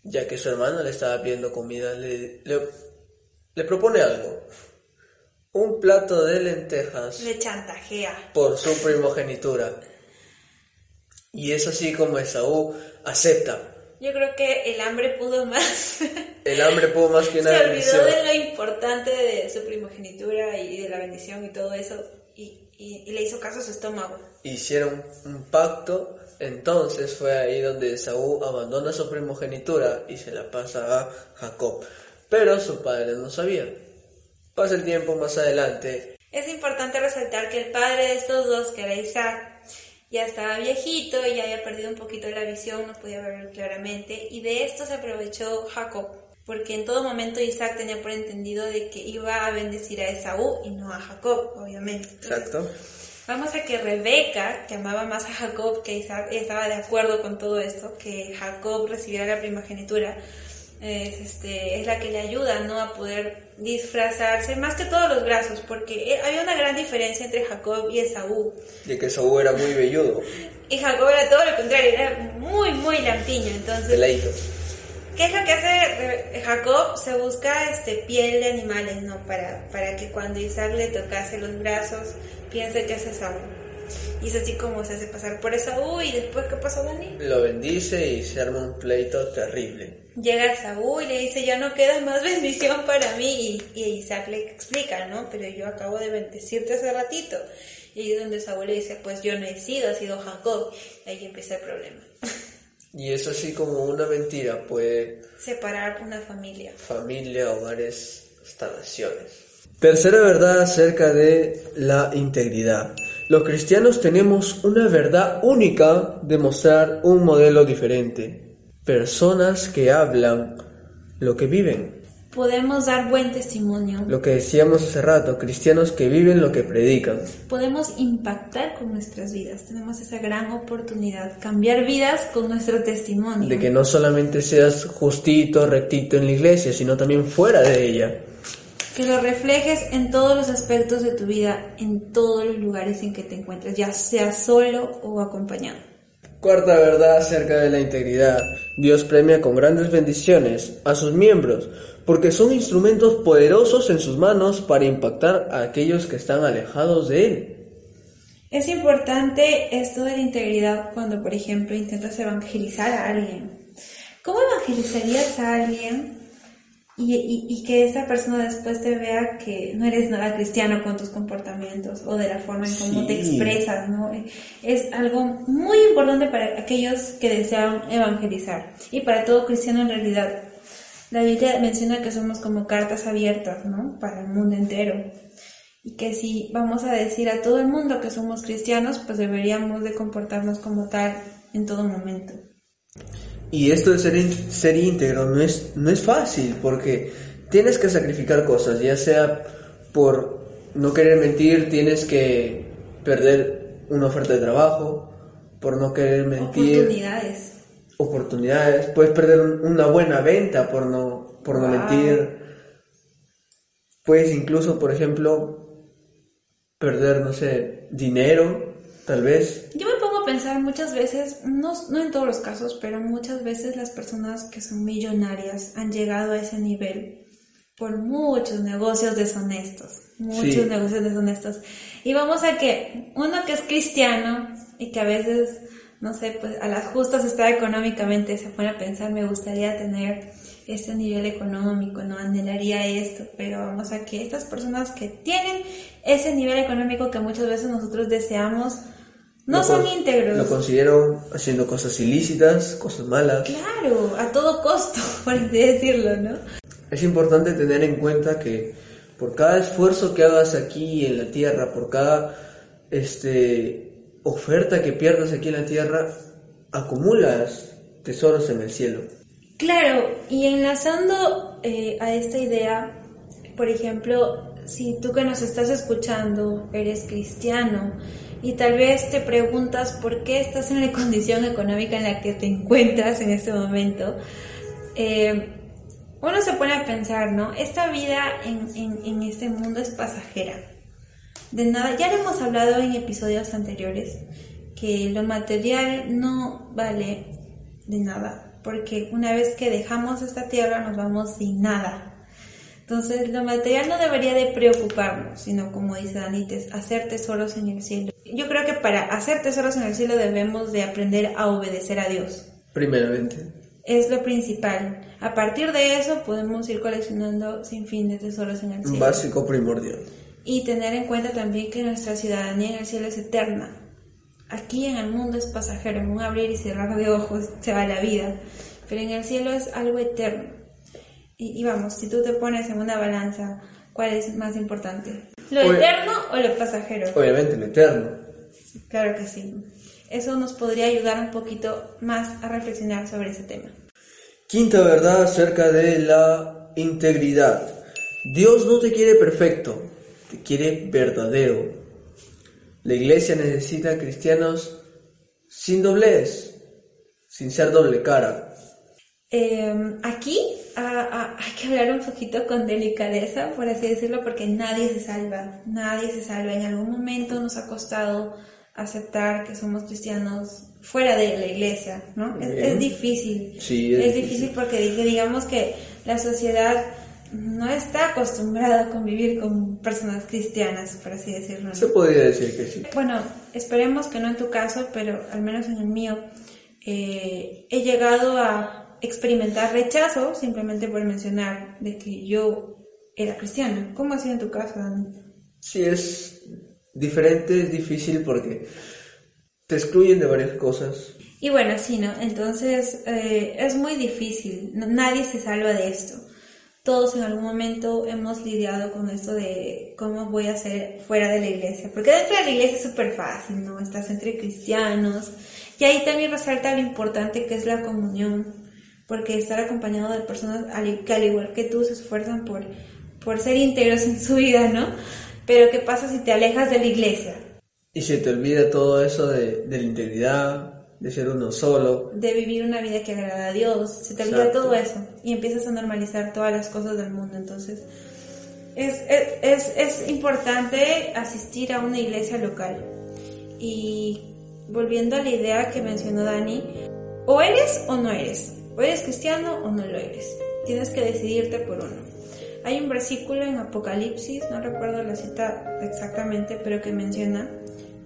ya que su hermano le estaba pidiendo comida, le, le, propone algo. Un plato de lentejas. Le chantajea. Por su primogenitura. Y es así como Esaú acepta. Yo creo que el hambre pudo más. El hambre pudo más que una Se olvidó de lo importante de su primogenitura y de la bendición y todo eso. Y, y, le hizo caso a su estómago. Hicieron un pacto. Entonces fue ahí donde Esaú abandona su primogenitura y se la pasa a Jacob. Pero su padre no sabía. Pasa el tiempo más adelante. Es importante resaltar que el padre de estos dos, que era Isaac, ya estaba viejito, y ya había perdido un poquito la visión, no podía verlo claramente, y de esto se aprovechó Jacob, porque en todo momento Isaac tenía por entendido de que iba a bendecir a Esaú y no a Jacob, obviamente. Exacto. Vamos a que Rebeca, que amaba más a Jacob que Isaac, estaba de acuerdo con todo esto, que Jacob recibiera la primogenitura, es, este, es la que le ayuda ¿no? a poder disfrazarse, más que todos los brazos, porque eh, había una gran diferencia entre Jacob y Esaú. De que Esaú era muy velludo. Y Jacob era todo lo contrario, era muy, muy lampiño. Entonces, ¿qué es lo que hace Jacob? Se busca este, piel de animales, ¿no? Para, para que cuando Isaac le tocase los brazos, piense que es Esaú. Y es así como se hace pasar por Esaú y después ¿qué pasó Dani? Lo bendice y se arma un pleito terrible. Llega Esaú y le dice, ya no queda más bendición para mí. Y, Isaac le explica, ¿no? Pero yo acabo de bendecirte hace ratito. Y ahí es donde Saúl le dice, pues yo no he sido, ha sido Jacob. Y ahí empieza el problema. Y eso así como una mentira puede... Separar una familia. Familia, hogares, hasta naciones. Tercera verdad acerca de la integridad. Los cristianos tenemos una verdad única de mostrar un modelo diferente. Personas que hablan lo que viven. Podemos dar buen testimonio. Lo que decíamos hace rato, cristianos que viven lo que predican. Podemos impactar con nuestras vidas. Tenemos esa gran oportunidad, cambiar vidas con nuestro testimonio. De que no solamente seas justito, rectito en la iglesia, sino también fuera de ella que lo reflejes en todos los aspectos de tu vida, en todos los lugares en que te encuentres, ya sea solo o acompañado. Cuarta verdad acerca de la integridad. Dios premia con grandes bendiciones a sus miembros, porque son instrumentos poderosos en sus manos para impactar a aquellos que están alejados de Él. Es importante esto de la integridad cuando, por ejemplo, intentas evangelizar a alguien. ¿Cómo evangelizarías a alguien y, y, que esta persona después te vea que no eres nada cristiano con tus comportamientos o de la forma en cómo te expresas, ¿no? Es algo muy importante para aquellos que desean evangelizar y para todo cristiano en realidad. La Biblia menciona que somos como cartas abiertas, ¿no? Para el mundo entero. Y que si vamos a decir a todo el mundo que somos cristianos, pues deberíamos de comportarnos como tal en todo momento. Y esto de ser, ser íntegro no es, no es fácil porque tienes que sacrificar cosas, ya sea por no querer mentir, tienes que perder una oferta de trabajo, por no querer mentir. Oportunidades. Oportunidades. Puedes perder una buena venta por no, por no mentir. Puedes incluso, por ejemplo, perder, no sé, dinero, tal vez. Yo me pensar muchas veces, no, no en todos los casos, pero muchas veces las personas que son millonarias han llegado a ese nivel por muchos negocios deshonestos, muchos negocios deshonestos. Y vamos a que uno que es cristiano y que a veces, no sé, pues a las justas está económicamente, se pone a pensar, me gustaría tener este nivel económico, no anhelaría esto, pero vamos a que estas personas que tienen ese nivel económico que muchas veces nosotros deseamos, no son íntegros. Lo considero haciendo cosas ilícitas, cosas malas. Claro, a todo costo, por así decirlo, ¿no? Es importante tener en cuenta que por cada esfuerzo que hagas aquí en la tierra, por cada este, oferta que pierdas aquí en la tierra, acumulas tesoros en el cielo. Claro, y enlazando eh, a esta idea, por ejemplo, si tú que nos estás escuchando eres cristiano y tal vez te preguntas por qué estás en la condición económica en la que te encuentras en este momento, eh, uno se pone a pensar, ¿no? Esta vida en, en este mundo es pasajera. De nada, ya lo hemos hablado en episodios anteriores, que lo material no vale de nada, porque una vez que dejamos esta tierra nos vamos sin nada. Entonces, lo material no debería de preocuparnos, sino como dice Danites, hacer tesoros en el cielo. Yo creo que para hacer tesoros en el cielo debemos de aprender a obedecer a Dios. Primeramente. Es lo principal. A partir de eso podemos ir coleccionando sin fin de tesoros en el cielo. Básico primordial. Y tener en cuenta también que nuestra ciudadanía en el cielo es eterna. Aquí en el mundo es pasajero, en un abrir y cerrar de ojos se va la vida, pero en el cielo es algo eterno. Y, vamos, si tú te pones en una balanza, ¿cuál es más importante? ¿Lo eterno o lo pasajero? Obviamente lo eterno. Claro que sí. Eso nos podría ayudar un poquito más a reflexionar sobre ese tema. Quinta verdad acerca de la integridad. Dios no te quiere perfecto, te quiere verdadero. La iglesia necesita cristianos sin doblez, sin ser doble cara. Em, aquí hay que hablar un poquito con delicadeza, por así decirlo, porque nadie se salva, nadie se salva. En algún momento nos ha costado aceptar que somos cristianos fuera de la iglesia, ¿no? Es, difícil. Sí, es, difícil. porque digamos que la sociedad no está acostumbrada a convivir con personas cristianas, por así decirlo. Se podría decir que sí. Bueno, esperemos que no en tu caso, pero al menos en el mío, eh, he llegado a experimentar rechazo simplemente por mencionar de que yo era cristiana. ¿Cómo ha sido en tu caso, Dani? Sí, es diferente, es difícil porque te excluyen de varias cosas. Y bueno, sí, ¿no? Entonces eh, es muy difícil, nadie se salva de esto. Todos en algún momento hemos lidiado con esto de cómo voy a ser fuera de la iglesia. Porque dentro de la iglesia es súper fácil, ¿no? Estás entre cristianos. Y ahí también resalta lo importante que es la comunión porque estar acompañado de personas que al igual que tú se esfuerzan por, por ser íntegros en su vida, ¿no? Pero ¿qué pasa si te alejas de la iglesia? Y se te olvida todo eso de, la integridad, de ser uno solo. De vivir una vida que agrada a Dios, se te olvida todo eso y empiezas a normalizar todas las cosas del mundo. Entonces, es, es, es importante asistir a una iglesia local. Y volviendo a la idea que mencionó Dani, o eres o no eres. O eres cristiano o no lo eres. Tienes que decidirte por uno. Hay un versículo en Apocalipsis, no recuerdo la cita exactamente, pero que menciona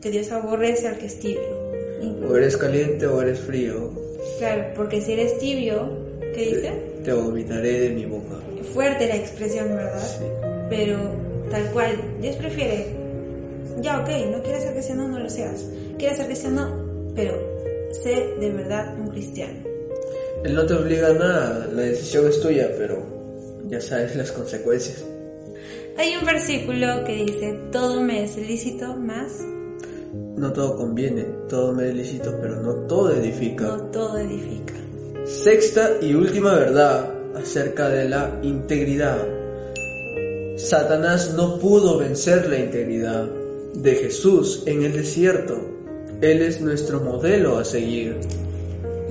que Dios aborrece al que es tibio. O eres caliente o eres frío. Claro, porque si eres tibio, ¿qué dice? Te, vomitaré de mi boca. Fuerte la expresión, ¿verdad? Sí. Pero tal cual, Dios prefiere, ya ok, no quieres ser cristiano, no lo seas. Quieres ser cristiano, pero sé de verdad un cristiano. Él no te obliga a nada, la decisión es tuya, pero ya sabes las consecuencias. Hay un versículo que dice, todo me es lícito, más... No todo conviene, todo me es lícito, pero no todo edifica. No todo edifica. Sexta y última verdad acerca de la integridad. Satanás no pudo vencer la integridad de Jesús en el desierto. Él es nuestro modelo a seguir.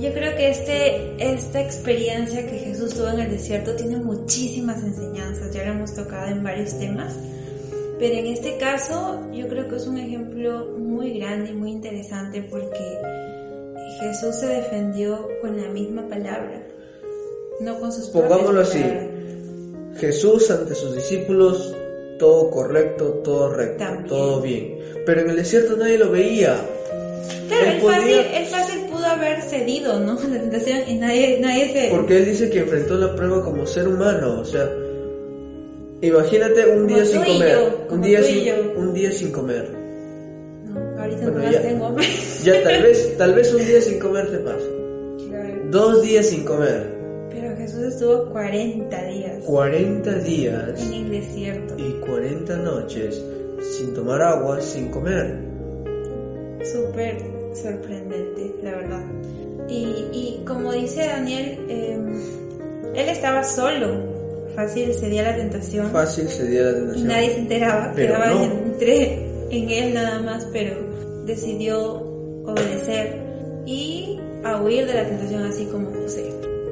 Yo creo que este, esta experiencia que Jesús tuvo en el desierto tiene muchísimas enseñanzas, ya lo hemos tocado en varios temas, pero en este caso yo creo que es un ejemplo muy grande y muy interesante porque Jesús se defendió con la misma palabra, no con sus Pongámoslo así, Jesús ante sus discípulos, todo correcto, todo recto, todo bien, pero en el desierto nadie lo veía. Claro, él, fácil, él fácil haber cedido, ¿no? La tentación y nadie, nadie se... Porque él dice que enfrentó la prueba como ser humano, o sea, imagínate un día sin comer, un día sin, un día sin comer. No, ahorita no ya, tengo Ya tal vez, tal vez un día sin comer te pasa. Dos días sin comer. Pero Jesús estuvo 40 días. 40 días. En el desierto. Y 40 noches sin tomar agua, sin comer. Súper sorprendente, la verdad. Y, como dice Daniel, em, él estaba solo. Fácil cedía la tentación. Fácil cedía la tentación. Y nadie se enteraba. Pero quedaba no. entre en él nada más, pero decidió obedecer y a huir de la tentación así como José.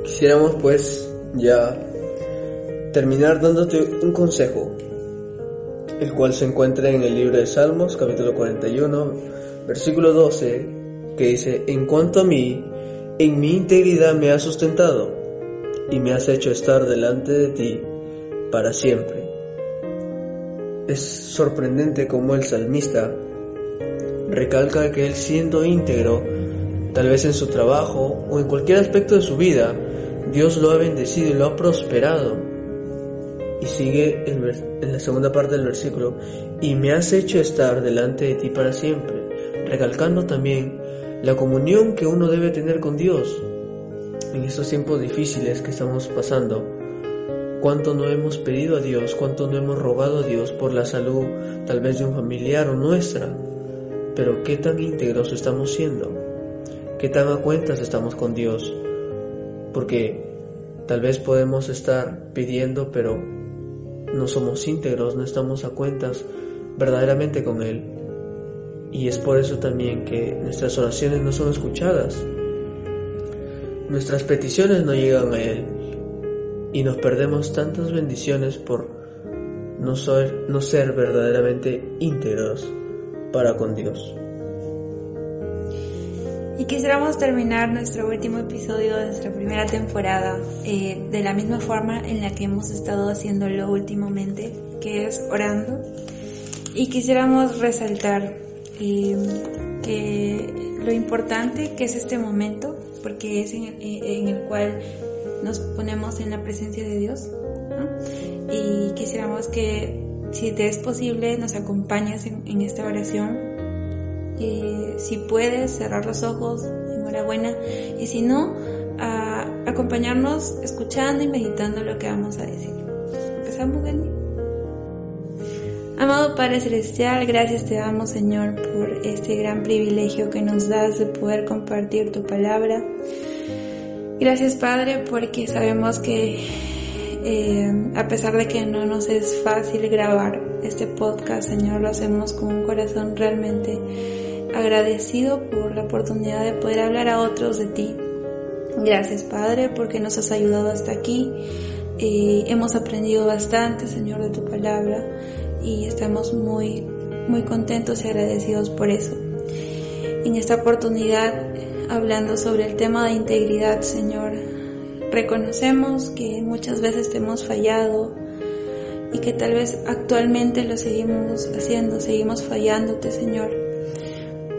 Quisiéramos pues ya terminar dándote un consejo, el cual se encuentra en el libro de Salmos, capítulo 41, versículo 12, que dice, en cuanto a mí, en mi integridad me has sustentado y me has hecho estar delante de ti para siempre. Es sorprendente como el salmista recalca que él siendo íntegro, tal vez en su trabajo o en cualquier aspecto de su vida, Dios lo ha bendecido y lo ha prosperado. Y sigue en, la segunda parte del versículo, y me has hecho estar delante de ti para siempre, recalcando también la comunión que uno debe tener con Dios en estos tiempos difíciles que estamos pasando. Cuánto no hemos pedido a Dios, cuánto no hemos rogado a Dios por la salud tal vez de un familiar o nuestra. Pero qué tan íntegros estamos siendo, qué tan a cuentas estamos con Dios. Porque tal vez podemos estar pidiendo, pero no somos íntegros, no estamos a cuentas verdaderamente con Él. Y es por eso también que nuestras oraciones no son escuchadas. Nuestras peticiones no llegan a Él. Y nos perdemos tantas bendiciones por no ser, verdaderamente íntegros para con Dios. Y quisiéramos terminar nuestro último episodio de nuestra primera temporada eh, de la misma forma en la que hemos estado haciéndolo últimamente, que es orando. Y quisiéramos resaltar que lo importante que es este momento, porque es en el, cual nos ponemos en la presencia de Dios. Y quisiéramos que, si te es posible, nos acompañes en, esta oración eh, si puedes cerrar los ojos, enhorabuena. Y si no, acompañarnos escuchando y meditando lo que vamos a decir. ¿Empezamos, Dani? Amado Padre Celestial, gracias te damos, Señor, por este gran privilegio que nos das de poder compartir tu palabra. Gracias, Padre, porque sabemos que eh, a pesar de que no nos es fácil grabar este podcast, Señor, lo hacemos con un corazón realmente agradecido por la oportunidad de poder hablar a otros de ti. Gracias Padre porque nos has ayudado hasta aquí. Eh, hemos aprendido bastante Señor de tu palabra y estamos muy muy contentos y agradecidos por eso. En esta oportunidad hablando sobre el tema de integridad Señor, reconocemos que muchas veces te hemos fallado y que tal vez actualmente lo seguimos haciendo, seguimos fallándote Señor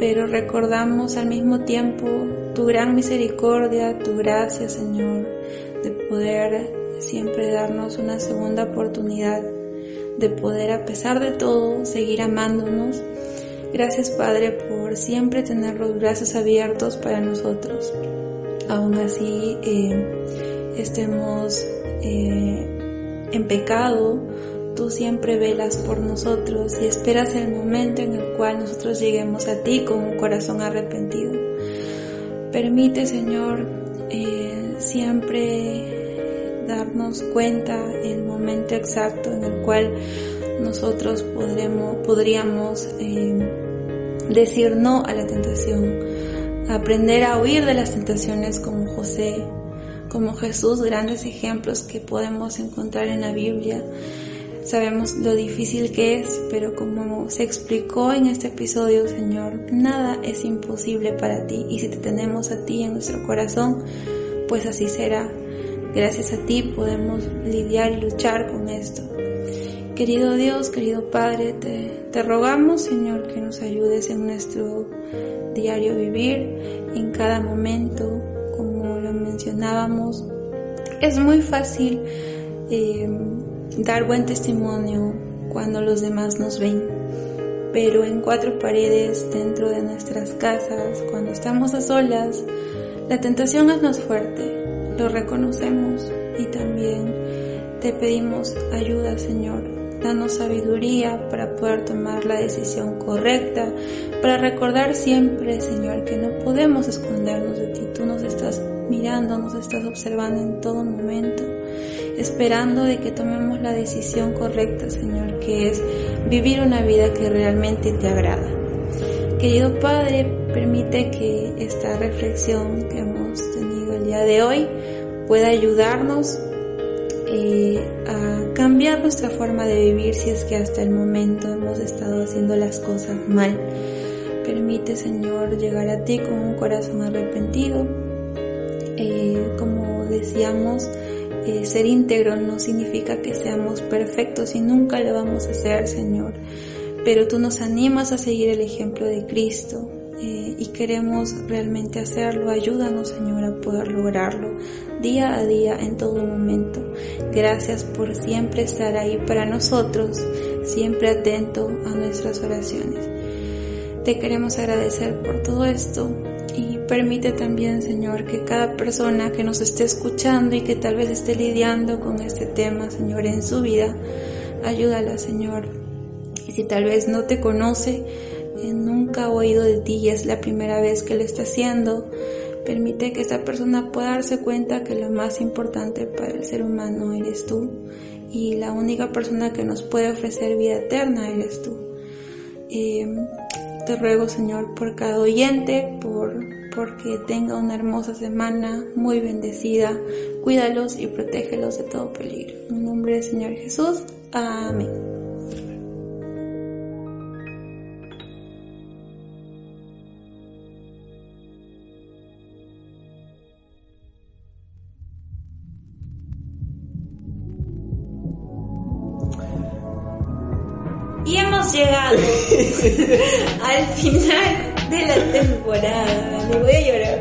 pero recordamos al mismo tiempo tu gran misericordia, tu gracia, Señor, de poder siempre darnos una segunda oportunidad, de poder a pesar de todo seguir amándonos. Gracias Padre por siempre tener los brazos abiertos para nosotros. Aún así eh, estemos eh, en pecado, tú siempre velas por nosotros y esperas el momento en el cual nosotros lleguemos a ti con un corazón arrepentido. Permite, Señor, eh, siempre darnos cuenta el momento exacto en el cual nosotros podremos, podríamos eh, decir no a la tentación, aprender a huir de las tentaciones como José, como Jesús, grandes ejemplos que podemos encontrar en la Biblia Sabemos lo difícil que es, pero como se explicó en este episodio, Señor, nada es imposible para ti. Y si te tenemos a ti en nuestro corazón, pues así será. Gracias a ti podemos lidiar y luchar con esto. Querido Dios, querido Padre, te, te rogamos, Señor, que nos ayudes en nuestro diario vivir, en cada momento, como lo mencionábamos. Es muy fácil. Eh, dar buen testimonio cuando los demás nos ven. Pero en cuatro paredes dentro de nuestras casas, cuando estamos a solas, la tentación es más fuerte. Lo reconocemos y también te pedimos ayuda, Señor, danos sabiduría para poder tomar la decisión correcta, para recordar siempre, Señor, que no podemos escondernos de ti. Tú nos estás mirando, nos estás observando en todo momento, esperando de que tomemos la decisión correcta, Señor, que es vivir una vida que realmente te agrada. Querido Padre, permite que esta reflexión que hemos de hoy pueda ayudarnos eh, a cambiar nuestra forma de vivir si es que hasta el momento hemos estado haciendo las cosas mal. Permite, Señor, llegar a ti con un corazón arrepentido. Eh, como decíamos, eh, ser íntegro no significa que seamos perfectos y nunca lo vamos a hacer, Señor. Pero tú nos animas a seguir el ejemplo de Cristo, y queremos realmente hacerlo, ayúdanos Señor a poder lograrlo día a día en todo momento. Gracias por siempre estar ahí para nosotros, siempre atento a nuestras oraciones. Te queremos agradecer por todo esto y permite también, Señor, que cada persona que nos esté escuchando y que tal vez esté lidiando con este tema, Señor, en su vida, ayúdala, Señor. Y si tal vez no te conoce, nunca ha oído de ti y es la primera vez que lo está haciendo, permite que esa persona pueda darse cuenta que lo más importante para el ser humano eres tú y la única persona que nos puede ofrecer vida eterna eres tú. Eh, te ruego Señor por cada oyente, por porque tenga una hermosa semana, muy bendecida. Cuídalos y protégelos de todo peligro. En nombre del Señor Jesús. Amén. Llegado al final de la temporada. Me voy a llorar.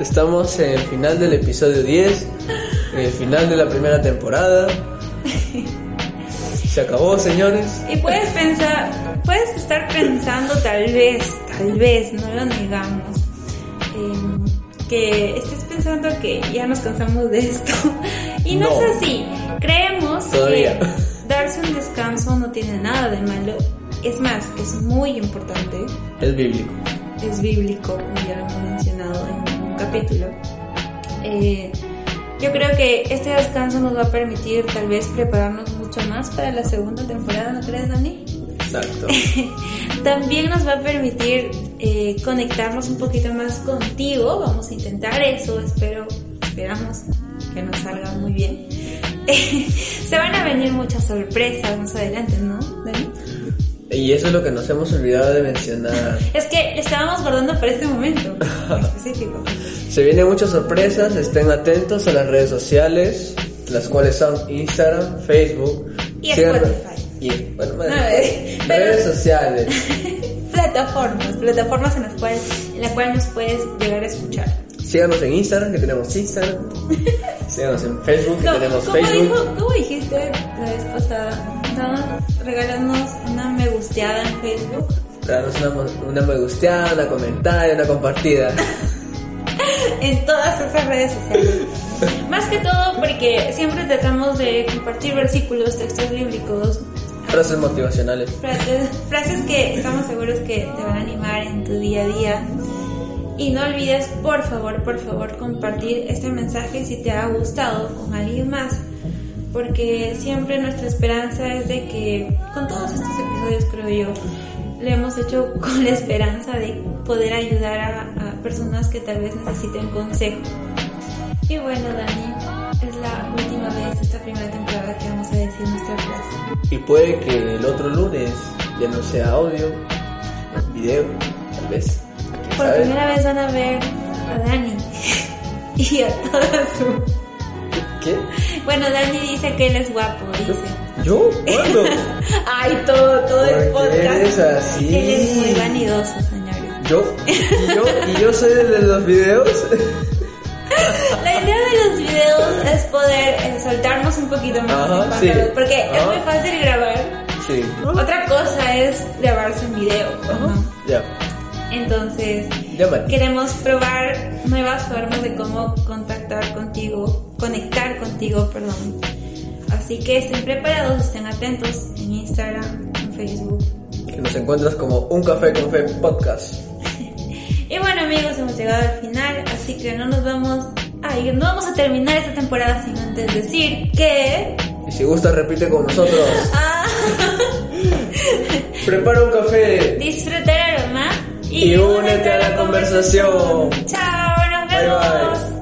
Estamos en el final del episodio 10, en el final de la primera temporada. Se acabó, señores. Y puedes pensar, puedes estar pensando tal vez, tal vez, no lo negamos, em, que estés pensando que ya nos cansamos de esto. Y no, es así. Creemos que darse un descanso no tiene nada de malo. Es más, es muy importante. Es bíblico. Es bíblico, como ya lo hemos mencionado en un capítulo. Eh, yo creo que este descanso nos va a permitir tal vez prepararnos mucho más para la segunda temporada, ¿no crees, Dani? Exacto. También nos va a permitir eh, conectarnos un poquito más contigo. Vamos a intentar eso. Espero, esperamos que nos salga muy bien. se van a venir muchas sorpresas más adelante, ¿no, Y eso es lo que nos hemos olvidado de mencionar. Es que estábamos guardando para este momento específico. Se vienen muchas sorpresas, estén atentos a las redes sociales, las cuales son Instagram, Facebook y Spotify. Y, bueno, redes sociales. plataformas, plataformas en las cuales, en las cuales nos puedes llegar a escuchar. Síganos en Instagram, que tenemos Instagram. Síganos en Facebook, que tenemos Facebook. ¿Cómo dijiste la vez pasada? ¿No? Regálanos una me gusteada en Facebook. Regálanos una, una me gusteada, una comentario, una compartida. en todas esas redes sociales. Más que todo porque siempre tratamos de compartir versículos, textos bíblicos. Frases motivacionales. Frases, frases que estamos seguros que te van a animar en tu día a día y no olvides, por favor, por favor, compartir este mensaje si te ha gustado con alguien más. Porque siempre nuestra esperanza es de que con todos estos episodios, creo yo, lo hemos hecho con la esperanza de poder ayudar a, personas que tal vez necesiten consejo. Y bueno, Dani, es la última vez de esta primera temporada que vamos a decir nuestra frase. Y puede que el otro lunes ya no sea audio, video, tal vez. Por primera vez van a ver a Dani y a toda su... ¿Qué? Bueno, Dani dice que él es guapo, dice. ¿Yo? ¿Cuándo? Ay, todo, todo el podcast. Es así? Él es muy vanidoso, señores. ¿Yo? ¿Y yo, ¿Y yo soy el de los videos? La idea de los videos es poder eh, soltarnos un poquito más Ajá, sí. porque es muy fácil grabar. Sí. Otra cosa es grabarse en video. Ya. Entonces, queremos probar nuevas formas de cómo contactar contigo, conectar contigo, perdón. Así que estén preparados, estén atentos en Instagram, en Facebook. Que nos encuentras como Un Café con Fe Podcast. Y bueno amigos, hemos llegado al final, así que no nos vamos a ir, no vamos a terminar esta temporada sin antes decir que... Y si gusta, repite con nosotros. Ah, Prepara un café. disfruta el aroma Y únete a la conversación. Chao, nos Bye, bye. vemos.